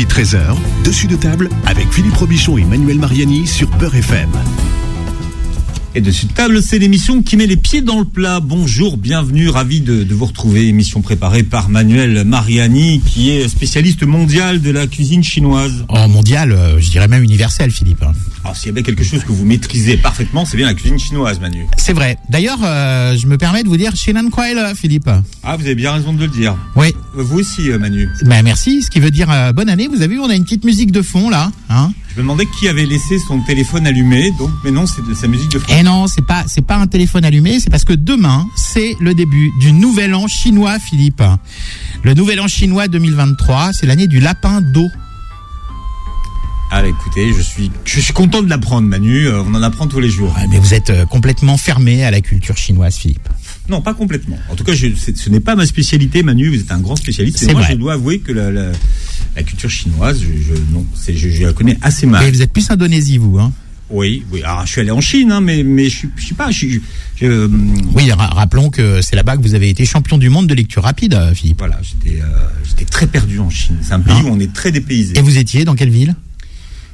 midi 13h, dessus de table avec Philippe Robichon et Manuel Mariani sur Peur FM. Et dessus de table, c'est l'émission qui met les pieds dans le plat. Bonjour, bienvenue, ravi de, de, vous retrouver. Émission préparée par Manuel Mariani, qui est spécialiste mondial de la cuisine chinoise. Oh, mondial, euh, je dirais même universel, Philippe. Alors, s'il y avait quelque chose que vous maîtrisez parfaitement, c'est bien la cuisine chinoise, Manu. C'est vrai. D'ailleurs, euh, je me permets de vous dire Shinan Kuai, Philippe. Ah, vous avez bien raison de le dire. Oui. Vous aussi, euh, Manu. Ben, merci. Ce qui veut dire euh, bonne année. Vous avez vu, on a une petite musique de fond, là. Hein je me demandais qui avait laissé son téléphone allumé, donc, mais non, c'est de sa musique de fond. Eh non, c'est pas, c'est pas un téléphone allumé, c'est parce que demain, c'est le début du nouvel an chinois, Philippe. Le nouvel an chinois 2023, c'est l'année du lapin d'eau. Ah, écoutez, je suis, je suis content de l'apprendre, Manu. Euh, on en apprend tous les jours. Ouais, mais vous êtes euh, complètement fermé à la culture chinoise, Philippe. Non, pas complètement. En tout cas, je, ce n'est pas ma spécialité, Manu. Vous êtes un grand spécialiste. C'est moi, vrai. je dois avouer que la, la, la culture chinoise, je, je non, c'est, je, je la connais assez mal. Et vous êtes plus Indonésie, vous, hein Oui, oui. Alors, je suis allé en Chine, hein, mais mais je, suis- je sais pas. Je, suis- je, euh, Oui, ra- rappelons que c'est là-bas que vous avez été champion du monde de lecture rapide, euh, Philippe. voilà, j'étais euh, j'étais très perdu en Chine. C'est un pays Hein où on est très dépaysé. Et vous étiez dans quelle ville?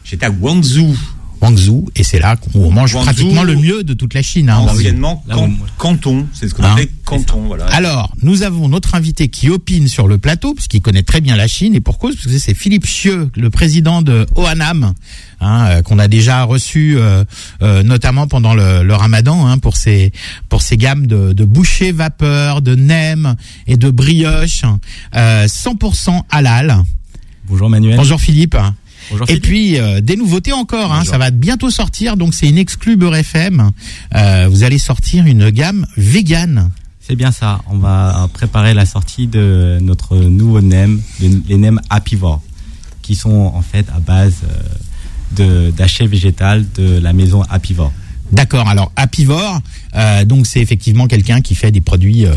J'étais à Guangzhou, Guangzhou, et c'est là qu'on mange Guangzhou, pratiquement le mieux de toute la Chine. hein. anciennement Can- où- Canton. C'est ce qu'on Hein appelait Canton. Voilà. Alors, nous avons notre invité qui opine sur le plateau, puisqu'il connaît très bien la Chine, et pour cause, parce que c'est Philippe Chieux, le président de Oanam, hein, euh, qu'on a déjà reçu euh, euh, notamment pendant le, le ramadan, hein, pour ses, pour ses gammes de, de bouchées vapeur, de nems et de brioches, euh, 100% halal. Bonjour Manuel. Bonjour Philippe. Bonjour Et puis euh, des nouveautés encore, hein, ça va bientôt sortir, donc c'est une exclue Beurre FM. Euh, vous allez sortir une gamme vegan. C'est bien ça. On va préparer la sortie de notre nouveau nem, le- les nems apivores, qui sont en fait à base euh, de d'hachets végétal de la maison apivore. D'accord. Alors apivore, euh, donc c'est effectivement quelqu'un qui fait des produits, euh,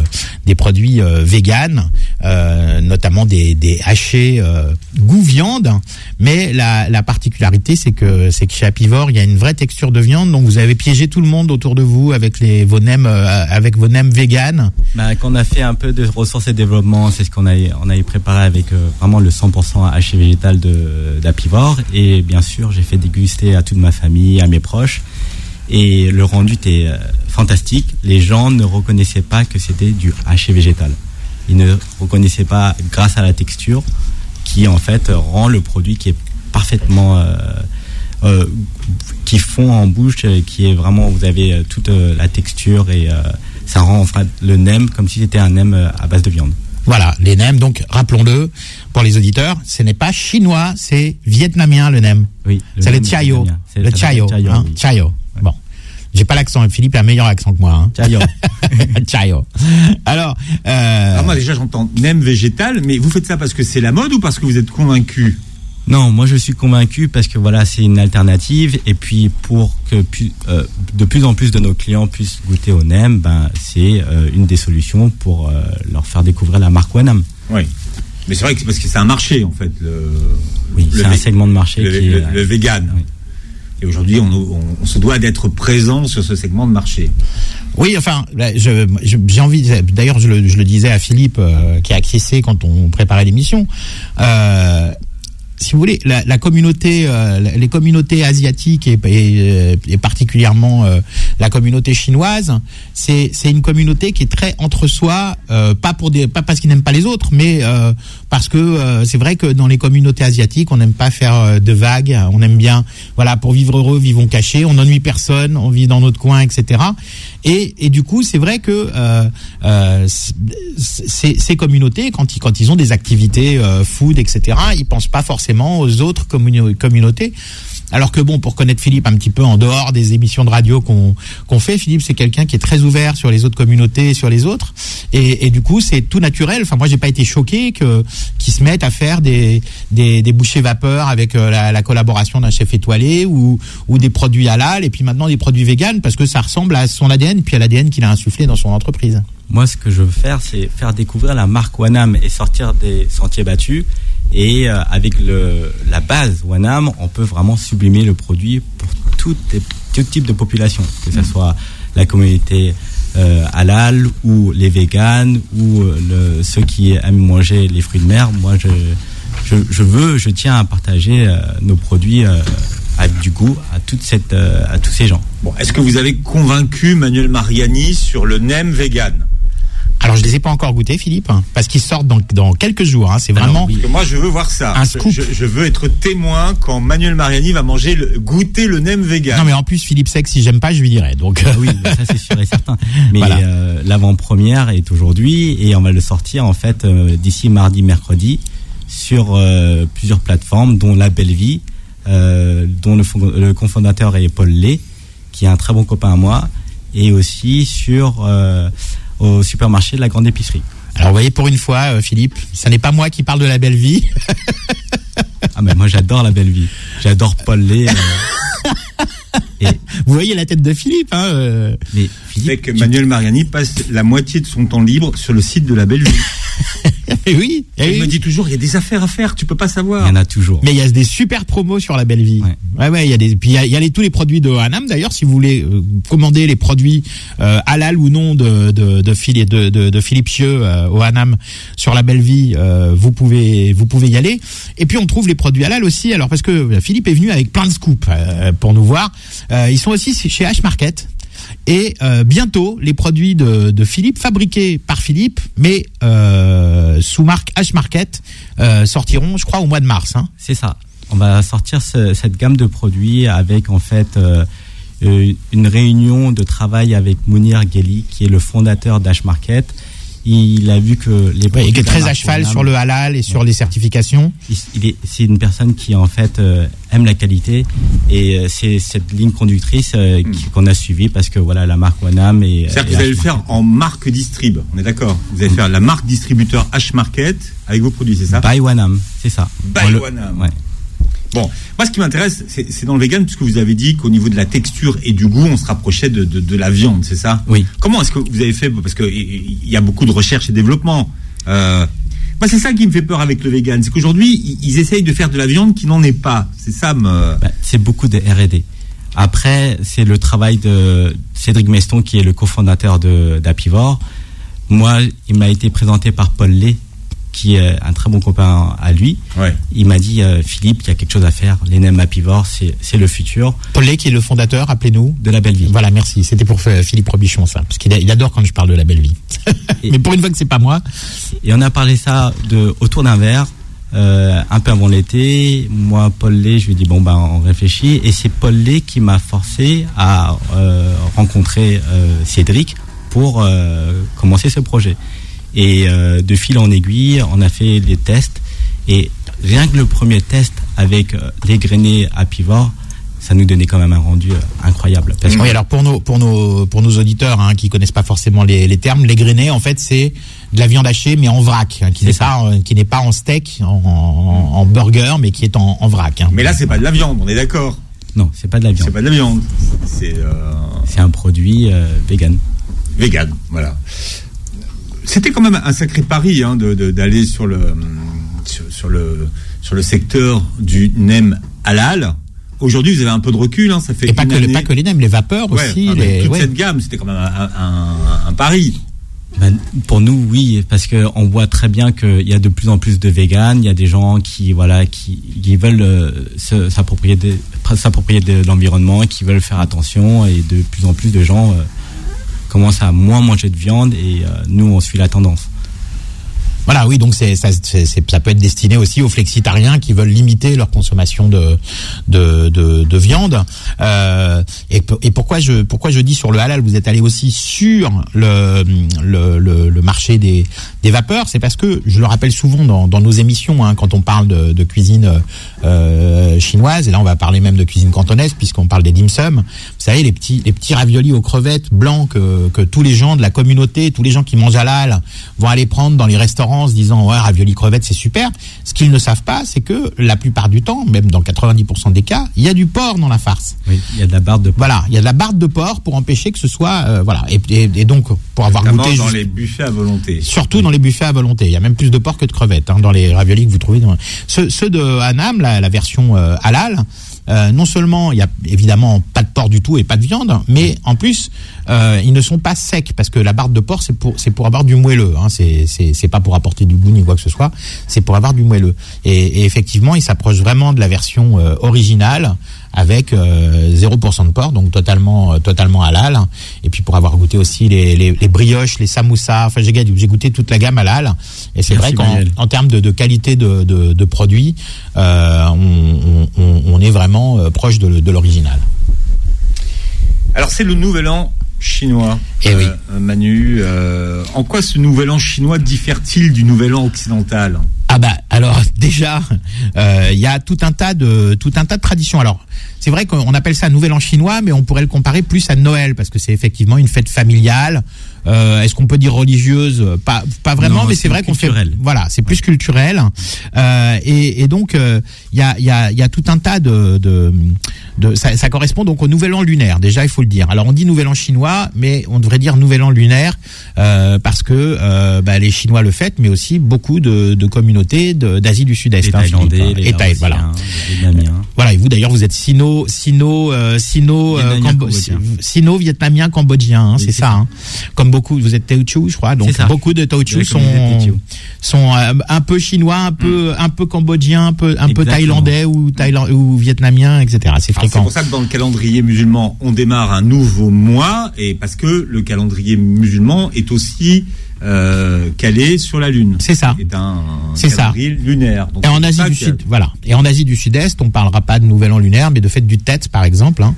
des produits euh, véganes, euh, notamment des, des hachés euh, goût viande. Mais la, la particularité, c'est que c'est que chez Apivore, il y a une vraie texture de viande. Donc vous avez piégé tout le monde autour de vous avec les vos nems, euh, avec vos nems véganes. Bah, quand on a fait un peu de ressources et développement, c'est ce qu'on a on a préparé avec vraiment le 100% haché végétal de d'apivore et bien sûr j'ai fait déguster à toute ma famille, à mes proches et le rendu était euh, fantastique. Les gens ne reconnaissaient pas que c'était du haché végétal. Ils ne reconnaissaient pas grâce à la texture qui en fait rend le produit qui est parfaitement euh, euh, qui fond en bouche, euh, qui est vraiment vous avez euh, toute la texture et euh, ça rend enfin le nem comme si c'était un nem à base de viande. Voilà, les nems. Donc rappelons-le pour les auditeurs, ce n'est pas chinois, c'est vietnamien le nem. Oui, C'est le nem Le ça s'appelle tiayo. hein, oui. J'ai pas l'accent. Philippe a un meilleur accent que moi. Hein. Alors, euh, Alors moi déjà j'entends nem végétal, mais vous faites ça parce que c'est la mode ou parce que vous êtes convaincu? Non, moi je suis convaincu parce que voilà, c'est une alternative et puis pour que pu- euh, de plus en plus de nos clients puissent goûter au nem, ben c'est euh, une des solutions pour euh, leur faire découvrir la marque Wanam. Oui. Mais c'est vrai que c'est parce que c'est un marché en fait. Le, Oui, c'est un segment de marché le, qui le- est le vegan. Oui. Et aujourd'hui, on, on- on se doit d'être présent sur ce segment de marché. oui, enfin, j'ai envie. D'ailleurs, je le, je le disais à Philippe euh, qui a acquiescé quand on préparait l'émission. Euh, si vous voulez, la, la communauté, euh, les communautés asiatiques et, et, et particulièrement euh, la communauté chinoise, c'est une communauté qui est très entre soi, euh, pas pour des, pas parce qu'ils n'aiment pas les autres, mais euh, parce que euh, c'est vrai que dans les communautés asiatiques, on n'aime pas faire euh, de vagues, on aime bien, voilà, pour vivre heureux, vivons cachés, on n'ennuie personne, on vit dans notre coin, etc. Et, et du coup, c'est vrai que euh, euh, ces, communautés, quand ils, quand ils ont des activités food, etc., ils pensent pas forcément aux autres communautés. Alors que bon, pour connaître Philippe un petit peu en dehors des émissions de radio qu'on fait, Philippe c'est quelqu'un qui est très ouvert sur les autres communautés, et sur les autres, et, et du coup c'est tout naturel. Enfin moi j'ai pas été choqué que qu'ils se mettent à faire des des, des bouchées vapeur avec euh, la, la collaboration d'un chef étoilé ou ou des produits halal et puis maintenant des produits véganes parce que ça ressemble à son ADN puis à l'ADN qu'il a insufflé dans son entreprise. Moi, ce que je veux faire, c'est faire découvrir la marque Wanam et sortir des sentiers battus. Et euh, avec le, la base Wanam, on peut vraiment sublimer le produit pour tout, tout type de population, que ce soit la communauté euh, halal ou les véganes ou euh, le, ceux qui aiment manger les fruits de mer. Moi, je, je, je veux, je tiens à partager euh, nos produits euh, avec du goût à toute cette, euh, à tous ces gens. Bon, est-ce que vous avez convaincu Manuel Mariani sur le nem vegan? Alors je les ai pas encore goûtés, Philippe, hein, parce qu'ils sortent dans, dans quelques jours. hein. C'est vraiment. oui. Parce que moi, je veux voir ça. Un Je- scoop. Je, je veux être témoin quand Manuel Mariani va manger, le, goûter le nem vegan. Non mais en plus Philippe sait que si j'aime pas, je lui dirai. Donc euh, Ah oui, ça c'est sûr et certain. Mais Voilà. euh, l'avant-première est aujourd'hui et on va le sortir en fait euh, d'ici mardi, mercredi sur euh, plusieurs plateformes, dont La Belle Vie, euh, dont le, le cofondateur est Paul Lay, qui est un très bon copain à moi, et aussi sur euh, au supermarché de la grande épicerie. alors vous voyez pour une fois, euh, Philippe, ce n'est pas moi qui parle de la belle vie. Ah mais moi j'adore La Belle Vie, j'adore Paul Lay. euh, et Vous voyez la tête de Philippe. Hein, euh. mais C'est Philippe, que tu- Manuel Mariani passe la moitié de son temps libre sur le site de la Belle Vie. Eh oui. eh Il oui. me dit toujours, il y a des affaires à faire, tu peux pas il savoir. y en a toujours. Mais il y a des super promos sur la belle vie. Ouais. Ouais, ouais, il y a des, puis il y a, il y a les, tous les produits de Hanam. D'ailleurs, si vous voulez euh, commander les produits euh, halal ou non de de de, Philippe- de, de, de Philippe Chieux euh, au Hanam sur la belle vie, euh, vous pouvez vous pouvez y aller. Et puis on trouve les produits halal aussi. Alors parce que Philippe est venu avec plein de scoops euh, pour nous voir. Euh, ils sont aussi chez H Market. Et euh, bientôt, les produits de, Philippe, fabriqués par Philippe, mais euh, sous marque H Market, euh, sortiront, je crois, au mois de mars. Hein. C'est ça. On va sortir ce- cette gamme de produits avec en fait une réunion de travail avec Mounir Gheli, qui est le fondateur d'H Market. Il a vu que les et qui est très à cheval sur le halal et sur les certifications. il- il est- c'est une personne qui en fait euh, aime la qualité et euh, c'est cette ligne conductrice euh, qui- qu'on a suivie parce que voilà la marque Wanam et C'est-à-dire que vous allez le H faire Market. en marque distrib, on est d'accord? Vous allez faire la marque distributeur H-Market avec vos produits, c'est ça? By Wanam, c'est ça. By Wanam. ouais. Bon, moi ce qui m'intéresse, c'est dans le vegan, puisque vous avez dit qu'au niveau de la texture et du goût, on se rapprochait de, de, de la viande, c'est ça? Oui. Comment est-ce que vous avez fait? Parce qu'il y a beaucoup de recherche et développement. Euh, moi, c'est ça qui me fait peur avec le vegan, c'est qu'aujourd'hui, ils, essayent de faire de la viande qui n'en est pas. C'est ça, me... Bah, c'est beaucoup de R&D. Après, c'est le travail de Cédric Meston, qui est le cofondateur d'Apivore. Moi, il m'a été présenté par Paul Lay, qui est un très bon copain à lui. Ouais. Il m'a dit, euh, Philippe, il y a quelque chose à faire. Les nems Apivore, c'est c'est le futur Paul Lay, qui est le fondateur, rappelez-nous. de la belle vie. Voilà, merci. C'était pour Philippe Robichon, ça. Parce qu'il a- il adore quand je parle de la belle vie. Mais pour une fois que c'est pas moi. Et on a parlé ça de autour d'un verre, euh, un peu avant l'été. Moi, Paul Lay, je lui ai dit bon ben on réfléchit. Et c'est Paul Lay qui m'a forcé à euh, rencontrer euh, Cédric pour euh, commencer ce projet. Et euh, de fil en aiguille, on a fait des tests. Et rien que le premier test avec euh, les grainés à pivot, ça nous donnait quand même un rendu euh, incroyable. Parce que Oui, alors pour nos pour nos pour nos auditeurs hein, qui connaissent pas forcément les, les termes, les grainés en fait c'est de la viande hachée mais en vrac, hein, qui C'est n'est ça. pas euh, qui n'est pas en steak, en, en, en burger, mais qui est en, en vrac. hein. Mais là, c'est pas de la viande, on est d'accord non, c'est pas de la viande. C'est pas de la viande. C'est euh, C'est un produit euh, vegan. vegan, voilà. C'était quand même un sacré pari hein, d'aller sur le sur, sur le sur le secteur du nem halal. Aujourd'hui, vous avez un peu de recul, hein, ça fait Et pas que, le- année- pas que les nems, les vapeurs Ouais, aussi. enfin, mais les, toute ouais. cette gamme, c'était quand même un, un- un pari. Ben, pour nous, oui, parce que on voit très bien qu'il y a de plus en plus de véganes. Il y a des gens qui, voilà, qui, qui veulent euh, se- s'approprier de, s'approprier de l'environnement, qui veulent faire attention, et de plus en plus de gens euh, commencent à moins manger de viande, et euh, nous, on suit la tendance. Voilà, oui, donc c'est ça, ça peut être destiné aussi aux flexitariens qui veulent limiter leur consommation de de, de, de viande. Euh, et, et pourquoi je pourquoi je dis sur le halal, vous êtes allé aussi sur le le, le, le marché des des vapeurs, c'est parce que je le rappelle souvent dans, dans nos émissions hein, quand on parle de, de cuisine euh, chinoise et là on va parler même de cuisine cantonaise puisqu'on parle des dim sum. Vous savez les petits les petits raviolis aux crevettes blancs que que tous les gens de la communauté, tous les gens qui mangent halal vont aller prendre dans les restaurants en se disant ouais ravioli crevettes c'est super. Ce qu'ils ne savent pas, c'est que la plupart du temps, même dans 90% des cas, il y a du porc dans la farce. Oui, il y a de la barre de Voilà, il y a de la barbe de porc pour empêcher que ce soit euh, voilà et, et- et donc pour avoir Notamment goûté dans juste- les buffets à volonté. Surtout dans les buffets à volonté. Il y a même plus de porc que de crevettes hein, dans les raviolis que vous trouvez. Dans... Ceux, ceux de Hanam, la, la version euh, halal, euh, non seulement il y a évidemment pas de porc du tout et pas de viande, mais en plus euh, ils ne sont pas secs parce que la barbe de porc c'est pour c'est pour avoir du moelleux. Hein, c'est c'est c'est pas pour apporter du goût ni quoi que ce soit. C'est pour avoir du moelleux. Et, et effectivement, il s'approche vraiment de la version euh, originale avec euh, 0% de porc, donc totalement euh, totalement halal. Et puis pour avoir goûté aussi les, les, les brioches, les samoussas, enfin j'ai j'ai goûté toute la gamme halal. Et c'est vrai qu'en en termes de, de qualité de, de, de produits, euh, on, on, on est vraiment euh, proche de, de l'original. Alors c'est le nouvel an chinois. Eh oui. euh, Manu, euh, en quoi ce nouvel an chinois diffère-t-il du nouvel an occidental? Ah bah alors déjà, euh, il y a tout un tas de tout un tas de traditions. Alors c'est vrai qu'on appelle ça Nouvel An chinois, mais on pourrait le comparer plus à Noël parce que c'est effectivement une fête familiale. Euh, Est-ce qu'on peut dire religieuse? Pas pas vraiment, Non, mais c'est vrai qu'on fait. Voilà, c'est plus culturel. Euh, et, et donc euh, il y a il y a il y a tout un tas de de, de ça, ça correspond donc au Nouvel An lunaire. Déjà, il faut le dire. Alors on dit Nouvel An chinois, mais on devrait dire Nouvel An lunaire euh, parce que euh, bah, les Chinois le fêtent, mais aussi beaucoup de, de communautés d'Asie du Sud-Est. Hein, Philippe. Thaïlandais, les Et Thaï- voilà. Les Vietnamiens. Voilà, et vous d'ailleurs vous êtes sino, sino, euh, sino, euh, cambo- cambodgien. sino vietnamien cambodgien, hein, Oui, c'est ça. hein. Comme beaucoup, vous êtes Teochew, je crois, donc beaucoup de Teochew sont sont euh, un peu chinois, un peu un peu cambodgien, un peu un peu thaïlandais ou thaïland ou vietnamien, etc. C'est Alors, C'est fréquent. pour ça que dans le calendrier musulman, on démarre un nouveau mois, et parce que le calendrier musulman est aussi euh, calé sur la lune. C'est ça. C'est un ça. lunaire. Donc, Et en Asie ça du Sud, voilà. Et en Asie du Sud-Est, on parlera pas de Nouvel An lunaire, mais de fête du Tête, par exemple. hein.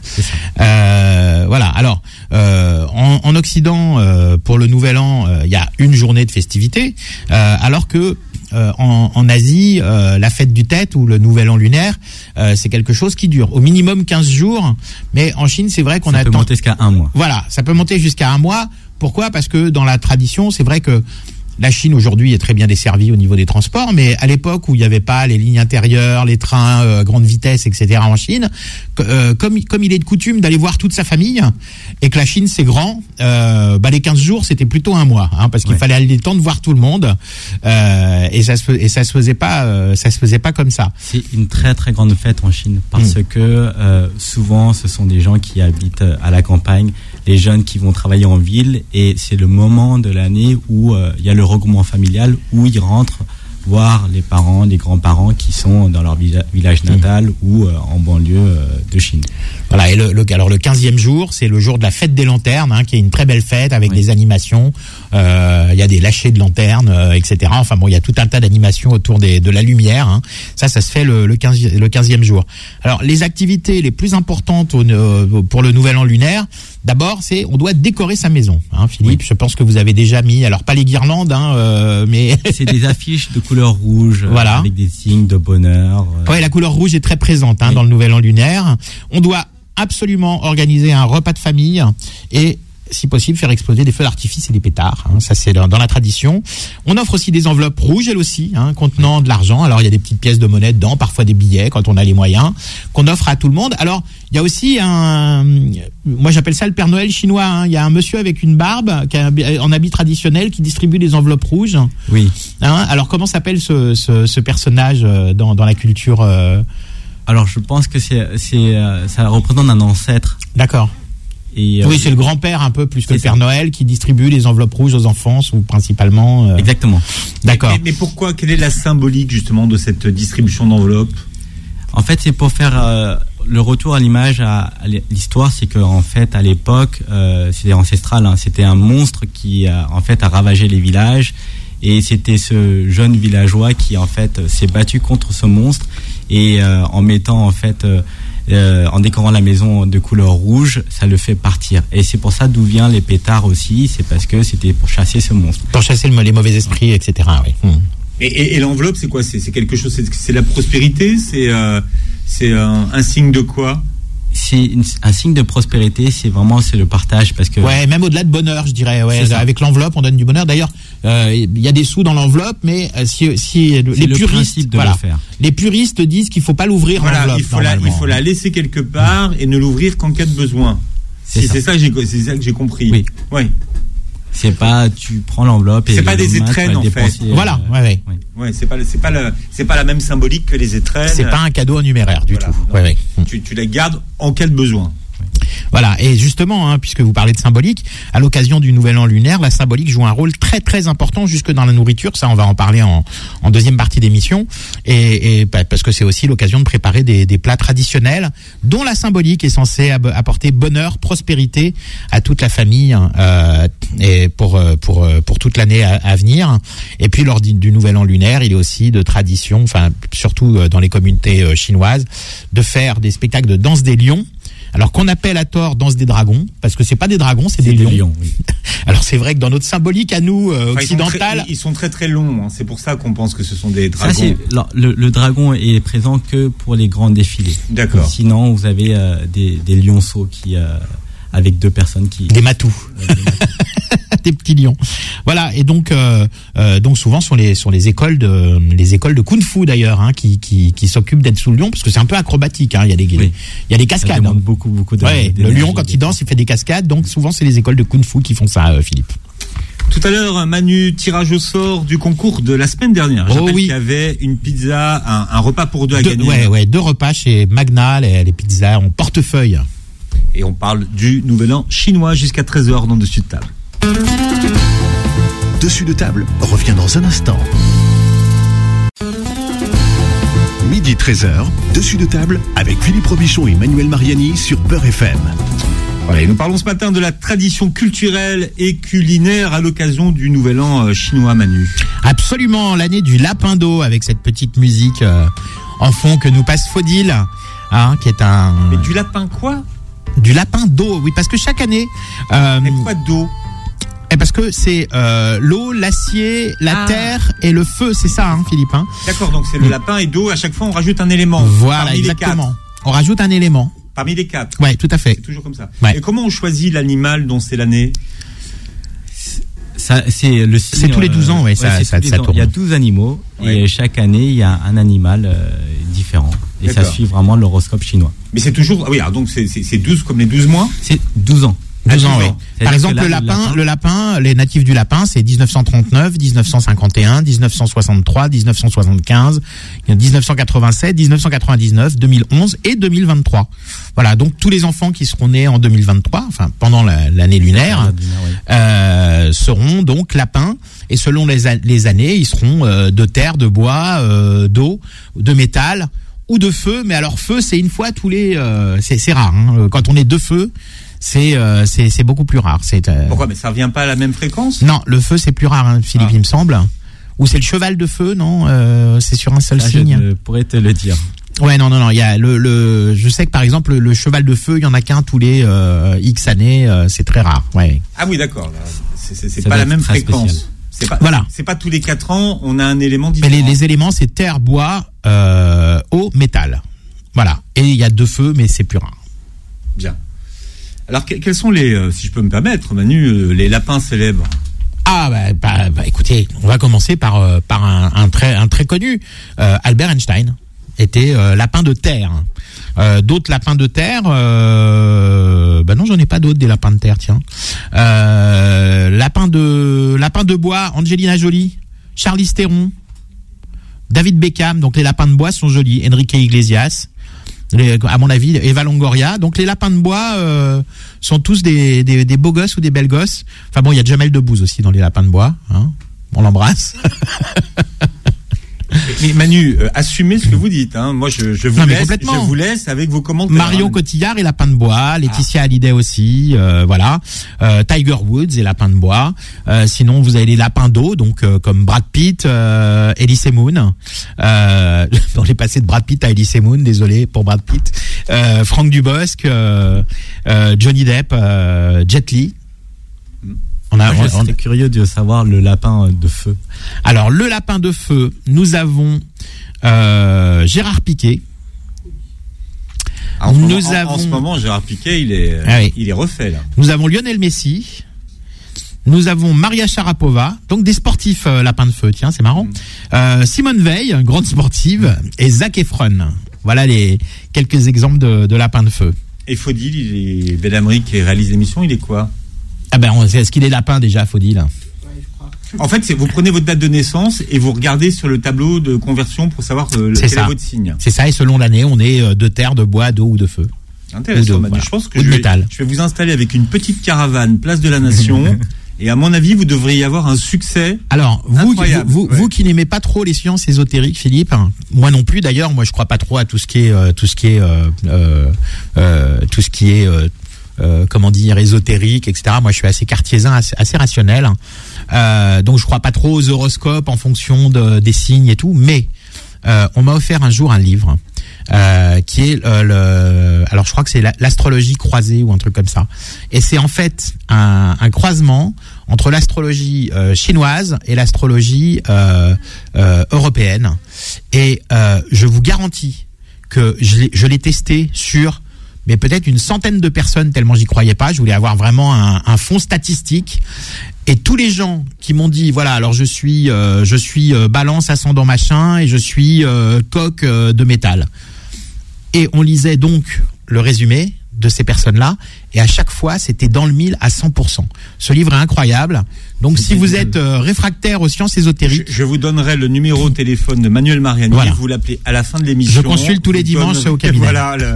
Euh, voilà. Alors, euh, en, en Occident, euh, pour le Nouvel An, euh, il y a une journée de festivité, euh, alors que euh, en, en Asie, euh, la fête du Tête ou le Nouvel An lunaire, euh, c'est quelque chose qui dure au minimum 15 jours. Mais en Chine, c'est vrai qu'on Ça a peut monter jusqu'à un mois. voilà, ça peut monter jusqu'à un mois. Pourquoi? Parce que dans la tradition, c'est vrai que la Chine aujourd'hui est très bien desservie au niveau des transports, mais à l'époque où il n'y avait pas les lignes intérieures, les trains euh, grande vitesse, etc. en Chine, euh, comme, comme il est de coutume d'aller voir toute sa famille, et que la Chine c'est grand, euh, bah, les 15 jours c'était plutôt un mois, hein, parce qu'il Ouais. fallait aller le temps de voir tout le monde, et ça se fais- et ça se faisait pas, ça se faisait pas comme ça. C'est une très très grande fête en Chine parce Mm. que souvent ce sont des gens qui habitent à la campagne, les jeunes qui vont travailler en ville et c'est le moment de l'année où euh, il y a le regroupement familial où ils rentrent voir les parents, les grands-parents qui sont dans leur villa- village natal ou euh, en banlieue euh, de Chine. Voilà, et le, le, alors le 15e jour, c'est le jour de la fête des lanternes, hein, qui est une très belle fête avec Oui. des animations. Euh, Il y a des lâchers de lanternes, euh, etc. Enfin bon, il y a tout un tas d'animations autour des, de la lumière. hein. Ça, ça se fait le, le, 15, le 15e jour. Alors, les activités les plus importantes au, euh, pour le Nouvel An lunaire, d'abord, c'est on doit décorer sa maison. Hein, Philippe, je pense que vous avez déjà mis, alors pas les guirlandes, hein, euh, mais... C'est des affiches de couleur rouge euh, Voilà. avec des signes de bonheur. euh, Ouais, la couleur rouge est très présente hein, Oui. dans le Nouvel An lunaire. On doit absolument organiser un repas de famille et si possible, faire exploser des feux d'artifice et des pétards. hein. ça, c'est dans, dans la tradition. On offre aussi des enveloppes rouges, elles aussi, hein, contenant de l'argent. Alors, il y a des petites pièces de monnaie dedans, parfois des billets, quand on a les moyens, qu'on offre à tout le monde. Alors, il y a aussi un... Moi, j'appelle ça le Père Noël chinois. hein. Il y a un monsieur avec une barbe, qui a en habit traditionnel, qui distribue des enveloppes rouges. Oui. Alors, comment s'appelle ce, ce, ce personnage euh, dans, dans la culture euh, Alors je pense que c'est c'est euh, ça représente un ancêtre. D'accord. Et, euh, Oui, c'est le grand-père un peu plus que le Père ça. Noël qui distribue les enveloppes rouges aux enfants, ou principalement. euh, Exactement. D'accord. Mais, mais pourquoi Quelle est la symbolique justement de cette distribution d'enveloppes? En fait, c'est pour faire euh, le retour à l'image à, à l'histoire, c'est que en fait, à l'époque, euh, c'était ancestral. hein, c'était un monstre qui, a, en fait, a ravagé les villages, et c'était ce jeune villageois qui, en fait, s'est battu contre ce monstre et euh, en mettant, en fait, euh, euh, en décorant la maison de couleur rouge, ça le fait partir. Et c'est pour ça d'où vient les pétards aussi. C'est parce que c'était pour chasser ce monstre. Pour chasser le- les mauvais esprits, etc. Oui. Hmm. Et, et- et l'enveloppe, c'est quoi? C'est c'est quelque chose. c'est- C'est la prospérité? C'est euh, c'est un, un signe de quoi? C'est une- un signe de prospérité. C'est vraiment c'est le partage parce que Ouais, même au-delà de bonheur, je dirais. Ouais, avec l'enveloppe, on donne du bonheur. D'ailleurs, il y a des sous dans l'enveloppe, mais euh, si, si les le puristes, de voilà, le faire. les puristes disent qu'il faut pas l'ouvrir Voilà, il faut la, il faut la laisser quelque part et ne l'ouvrir qu'en cas de besoin. C'est C'est ça. c'est ça, que j'ai- c'est ça que j'ai compris. Oui. Ouais. C'est pas, tu prends l'enveloppe et C'est pas des étrennes, en fait. dépenser, Voilà, euh, ouais, ouais. Ouais, c'est pas le- c'est pas le c'est pas la même symbolique que les étrennes. C'est pas un cadeau en numéraire du Voilà, tout. ouais. Tu, tu les gardes en cas de besoin. Voilà, et justement, hein, puisque vous parlez de symbolique, à l'occasion du Nouvel An lunaire, la symbolique joue un rôle très très important jusque dans la nourriture. Ça, on va en parler en, en deuxième partie d'émission, et, et bah, parce que c'est aussi l'occasion de préparer des, des plats traditionnels dont la symbolique est censée apporter bonheur, prospérité à toute la famille euh, et pour euh, pour euh, pour toute l'année à, venir. Et puis lors du, du Nouvel An lunaire, il est aussi de tradition, enfin surtout euh, dans les communautés chinoises, de faire des spectacles de danse des lions. Alors qu'on appelle à tort danse des dragons, parce que c'est pas des dragons, c'est des lions. lions, oui. Alors c'est vrai que dans notre symbolique à nous euh, Enfin, ils, sont très, occidentale, ils sont très très longs. hein. C'est pour ça qu'on pense que ce sont des Ça, dragons. c'est- alors, le, le dragon est présent que pour les grands défilés. D'accord. Sinon, vous avez euh, des, des lionceaux qui, euh, avec deux personnes qui. des matous, des matous. des petits lions. Voilà, et donc euh, euh, donc souvent sur les sur les écoles de les écoles de kung-fu d'ailleurs, hein, qui qui, qui s'occupent d'être sous le lion, parce que c'est un peu acrobatique. Hein, il y a des Oui. il y a des cascades. demande hein. beaucoup, beaucoup de. Ouais, le lion quand il danse, il fait des cascades, donc souvent c'est les écoles de kung-fu qui font ça, euh, Philippe. Tout à l'heure, Manu, tirage au sort du concours de la semaine dernière. Oh J'appelle oui. qu'il y avait une pizza, un, un repas pour deux à Deux, gagner. ouais, ouais, deux repas chez Magna, les, les pizzas en portefeuille. Et on parle du Nouvel An chinois jusqu'à 13h dans Dessus de table. Dessus de table revient dans un instant. Midi 13h, dessus de table avec Philippe Robichon et Manuel Mariani sur Beurre FM. Voilà, et nous parlons ce matin de la tradition culturelle et culinaire à l'occasion du Nouvel An euh, chinois, Manu. Absolument, l'année du lapin d'eau avec cette petite musique euh, en fond que nous passe Faudil, hein, qui est un Mais du lapin quoi? Du lapin d'eau. Oui, parce que chaque année, euh, Mais quoi d'eau? Et parce que c'est euh, l'eau, l'acier, la Ah. terre et le feu, c'est ça, hein, Philippe. Hein D'accord, donc c'est le Mm. lapin et d'eau. À chaque fois, on rajoute un élément. voilà, parmi exactement. Les On rajoute un élément. Parmi les quatre. Ouais, tout à fait. C'est toujours comme ça. Ouais. Et comment on choisit l'animal dont c'est l'année? C'est le C'est tous les 12 ans, ouais, ça- c'est ça- ça ans. tourne. Il y a 12 animaux et chaque année, il y a un animal euh, différent. Et ça suit vraiment l'horoscope chinois. Mais c'est toujours. Ah oui, alors donc c'est 12 comme les 12 mois? C'est 12 ans. 12 Ah, ans, 12 oui. Par exemple, le lapin, lapin- le lapin, les natifs du lapin, c'est 1939, 1951, 1963, 1975, 1987, 1999, 2011 et 2023. Voilà, donc tous les enfants qui seront nés en 2023, enfin pendant la- l'année lunaire, euh, seront donc lapins et selon les, années, ils seront euh, de terre, de bois, euh, d'eau, de métal ou de feu. Mais alors feu, c'est une fois tous les, c'est c'est rare. hein. Quand on est de feu, c'est euh, c'est c'est beaucoup plus rare. C'est euh, Pourquoi? Mais ça revient pas à la même fréquence? Non, le feu c'est plus rare, hein, Philippe, Ah. il me semble. Ou c'est le cheval de feu, non Euh, C'est sur un seul Ça, je signe. ne pourrais te le dire. Ouais, non, non, non. Il y a le, le, je sais que par exemple le, cheval de feu, il y en a qu'un tous les euh, X années. euh, c'est très rare. Ouais. Ah oui, d'accord. C'est pas la même fréquence. spécial. Pas. Voilà. C'est pas tous les 4 ans, on a un élément Mais différent. les, les éléments, c'est terre, bois, euh, eau, métal. Voilà. Et il y a deux feux, mais c'est plus rare. Bien. Alors que- quels sont les, euh, si je peux me permettre, Manu, euh, les lapins célèbres Ah bah, bah, bah, écoutez, on va commencer par euh, par un, très un très connu. Albert Einstein était lapin de terre. D'autres lapins de terre, bah non, j'en ai pas d'autres des lapins de terre, tiens. Lapin de lapin de bois, Angelina Jolie, Charlize Theron, David Beckham. Donc les lapins de bois sont jolis. Enrique Iglesias. À mon avis, Eva Longoria. Donc les lapins de bois euh, sont tous des, des, des beaux gosses ou des belles gosses. Enfin bon, il y a Jamel Debbouze aussi dans les lapins de bois. Hein. On l'embrasse. Mais Manu, euh, assumez ce que vous dites. Hein. Moi, je, je vous Non, laisse. Je vous laisse avec vos commentaires. Marion hein. Cotillard et lapin de bois, Laetitia Hallyday aussi, euh, voilà. Euh, Tiger Woods et lapin de bois. Euh, sinon, vous avez les lapins d'eau, donc euh, comme Brad Pitt, euh, Elise Moon. Euh, on est passé de Brad Pitt à Elise Moon, désolé pour Brad Pitt. Euh, Franck Dubosc, euh, euh, Johnny Depp, euh, Jet Li. On a, Moi, je on- curieux de savoir le lapin de feu. alors le lapin de feu, nous avons euh, Gérard Piquet. En ce, Nous moment, en- en avons- ce moment, Gérard Piquet, il est, euh, Ah oui. il est refait là. Nous avons Lionel Messi. Nous avons Maria Sharapova, donc des sportifs euh, lapins de feu, tiens, c'est marrant. Euh, Simone Veil, grande sportive, et Zac Efron. Voilà les quelques exemples de, de lapins de feu. Et Faudil, il est Belhamri qui réalise l'émission, il est quoi? Ah ben, est-ce qu'il est lapin déjà, Faudil En fait, c'est vous prenez votre date de naissance et vous regardez sur le tableau de conversion pour savoir euh, C'est quel ça. est votre signe. C'est ça, et selon l'année, on est euh, de terre, de bois, d'eau ou de feu. Intéressant, Ou de- Manu. voilà. Je pense que je vais, métal. je vais vous installer avec une petite caravane, place de la Nation. et à mon avis, vous devriez avoir un succès. Alors, vous, Incroyable, vous, vous, ouais. vous qui n'aimez pas trop les sciences ésotériques, Philippe, hein, moi non plus d'ailleurs, moi je crois pas trop à tout ce qui est, euh, tout ce qui est, euh, euh, euh, tout ce qui est, euh, comment dire, ésotérique, etc. Moi, je suis assez cartésien, assez, rationnel. hein. Euh, donc, je crois pas trop aux horoscopes en fonction de, des signes et tout. Mais euh, on m'a offert un jour un livre qui est le, alors je crois que c'est la- l'astrologie croisée ou un truc comme ça. Et c'est en fait un, croisement entre l'astrologie chinoise et l'astrologie européenne. Et je vous garantis que je l'ai testé sur mais peut-être une centaine de personnes tellement j'y croyais pas. Je voulais avoir vraiment un, un fond statistique. Et tous les gens qui m'ont dit voilà alors je suis euh, je suis euh, balance ascendant machin et je suis euh, coq euh, de métal. Et on lisait donc le résumé de ces personnes-là, et à chaque fois, c'était dans le mille à 100%. Ce livre est incroyable. Donc, si vous êtes euh, réfractaire aux sciences ésotériques, je vous donnerai le numéro de téléphone de Manuel Mariani. Voilà. Vous l'appelez à la fin de l'émission. Je consulte tous les dimanches au cabinet. Voilà le,